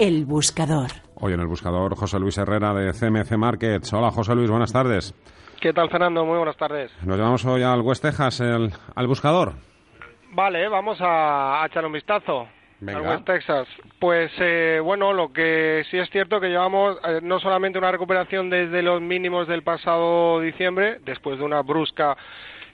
El buscador. Hoy en el buscador José Luis Herrera de CMC Markets. Hola José Luis, buenas tardes. ¿Qué tal Fernando? Muy buenas tardes. Nos llevamos hoy al West Texas, al buscador. Vale, vamos a, echar un vistazo. Al West Texas. Pues eh, bueno, lo que sí es cierto que llevamos eh, no solamente una recuperación desde los mínimos del pasado diciembre, después de una brusca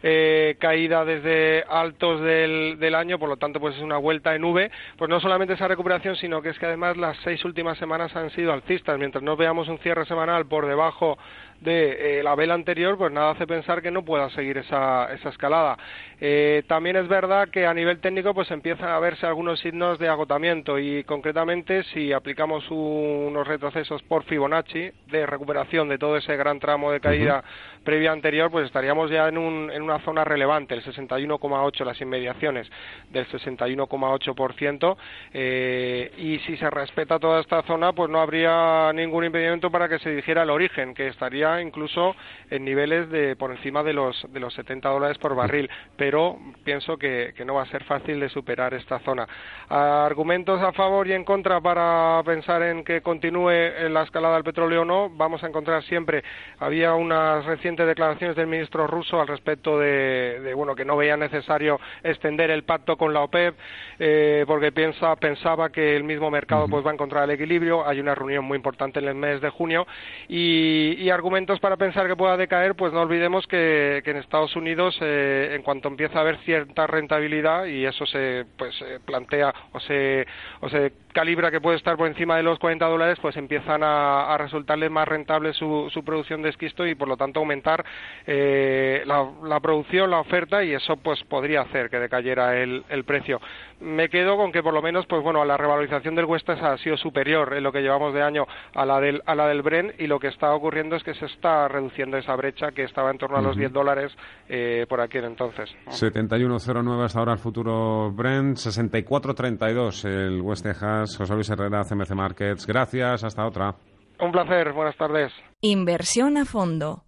eh, caída desde altos del, del, año, por lo tanto, pues es una vuelta en V. Pues no solamente esa recuperación, sino que es que además las seis últimas semanas han sido alcistas. Mientras no veamos un cierre semanal por debajo de eh, la vela anterior, pues nada hace pensar que no pueda seguir esa, esa escalada. Eh, también es verdad que a nivel técnico pues empiezan a verse algunos signos de agotamiento y concretamente si aplicamos unos retrocesos por Fibonacci de recuperación de todo ese gran tramo de caída previa anterior, pues estaríamos ya en, un, en una zona relevante, el 61,8, las inmediaciones del 61,8%, eh, y si se respeta toda esta zona, pues no habría ningún impedimento para que se dijera el origen, que estaría incluso en niveles de por encima de los, de los 70 dólares por barril, pero pienso que, que no va a ser fácil de superar esta zona. Argumentos a favor y en contra para pensar en que continúe la escalada del petróleo o no, vamos a encontrar siempre, había unas recientes declaraciones del ministro ruso al respecto de, bueno que no veía necesario extender el pacto con la OPEP eh, porque piensa pensaba que el mismo mercado pues va a encontrar el equilibrio. Hay una reunión muy importante en el mes de junio y, argumentos para pensar que pueda decaer pues no olvidemos que, en Estados Unidos eh, en cuanto empieza a haber cierta rentabilidad y eso se pues plantea o se o se calibra que puede estar por encima de los 40 dólares, pues empiezan a, resultarle más rentable su, su, producción de esquisto y por lo tanto aumentar eh, la, producción, la oferta y eso pues podría hacer que decayera el, el, precio. Me quedo con que por lo menos pues bueno, la revalorización del West ha sido superior en lo que llevamos de año a la del, a la del Bren y lo que está ocurriendo es que se está reduciendo esa brecha que estaba en torno a los 10 dólares eh, por aquí entonces. 71.09 hasta ahora el futuro Brent, 64.32 el West Texas José Luis Herrera, CMC Markets. Gracias, hasta otra. Un placer, buenas tardes. Inversión a fondo.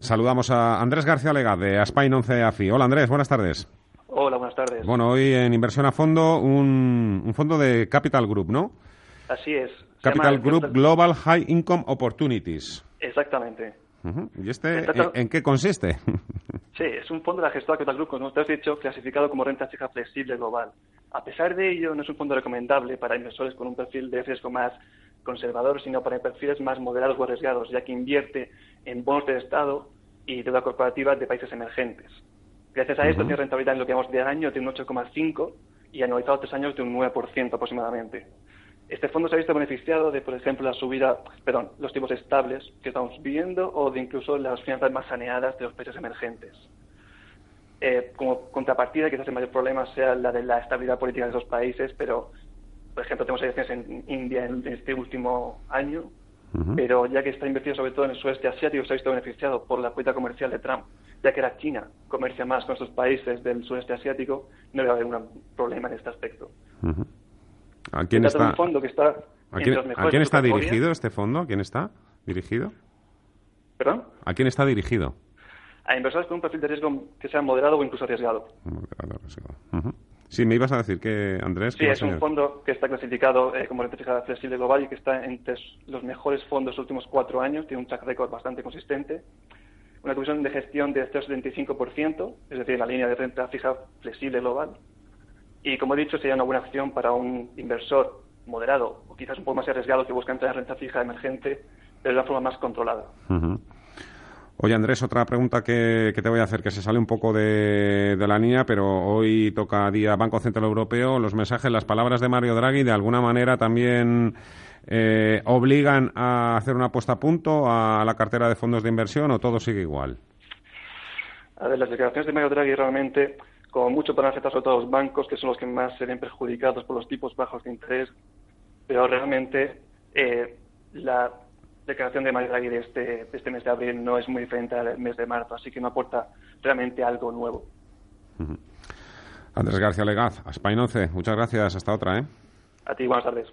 Saludamos a Andrés García Lega de Aspine 11 AFI. Hola Andrés, buenas tardes. Hola, buenas tardes. Bueno, hoy en Inversión a Fondo, un, fondo de Capital Group, ¿no? Así es. Capital Group Global High Income Opportunities. Exactamente. ¿Y este en, qué consiste? Sí, es un fondo de la gestora Capital Group, como usted ha dicho, clasificado como renta fija flexible global. A pesar de ello, no es un fondo recomendable para inversores con un perfil de riesgo más conservador, sino para perfiles más moderados o arriesgados, ya que invierte en bonos de Estado y deuda corporativa de países emergentes. Gracias a esto tiene rentabilidad en lo que vamos de año de un 8,5 y anualizado tres años de un 9% aproximadamente. Este fondo se ha visto beneficiado de, por ejemplo, la subida, perdón, los tipos estables que estamos viendo o de incluso las finanzas más saneadas de los países emergentes. Eh, como contrapartida, quizás el mayor problema sea la de la estabilidad política de esos países, pero, por ejemplo, tenemos elecciones en India en este último año, pero ya que está invertido sobre todo en el sudeste asiático, se ha visto beneficiado por la política comercial de Trump, ya que era China comercia más con estos países del sudeste asiático, no debe haber un problema en este aspecto. ¿A quién está, ¿A quién, está dirigido este fondo? ¿A quién está dirigido? ¿Perdón? ¿A quién está dirigido? A inversores con un perfil de riesgo que sea moderado o incluso arriesgado. Sí, me ibas a decir que, Andrés... Sí, es un fondo que está clasificado eh, como renta fija flexible global y que está entre los mejores fondos de los últimos cuatro años, tiene un track record bastante consistente, una comisión de gestión de 0,75%, es decir, la línea de renta fija flexible global, y como he dicho, sería una buena opción para un inversor moderado o quizás un poco más arriesgado que busca entrar en renta fija emergente, pero de una forma más controlada. Oye, Andrés, otra pregunta que, te voy a hacer, que se sale un poco de, la línea, pero hoy toca día Banco Central Europeo. Los mensajes, las palabras de Mario Draghi, de alguna manera también eh, obligan a hacer una puesta a punto a la cartera de fondos de inversión o todo sigue igual. A ver, las declaraciones de Mario Draghi realmente como mucho para afectar sobre todo a los bancos, que son los que más se ven perjudicados por los tipos bajos de interés, pero realmente eh, la declaración de Mario Draghi de este, este mes de abril no es muy diferente al mes de marzo, así que no aporta realmente algo nuevo. Andrés García Legaz, a Spain 11, muchas gracias, hasta otra. ¿eh? A ti, buenas tardes.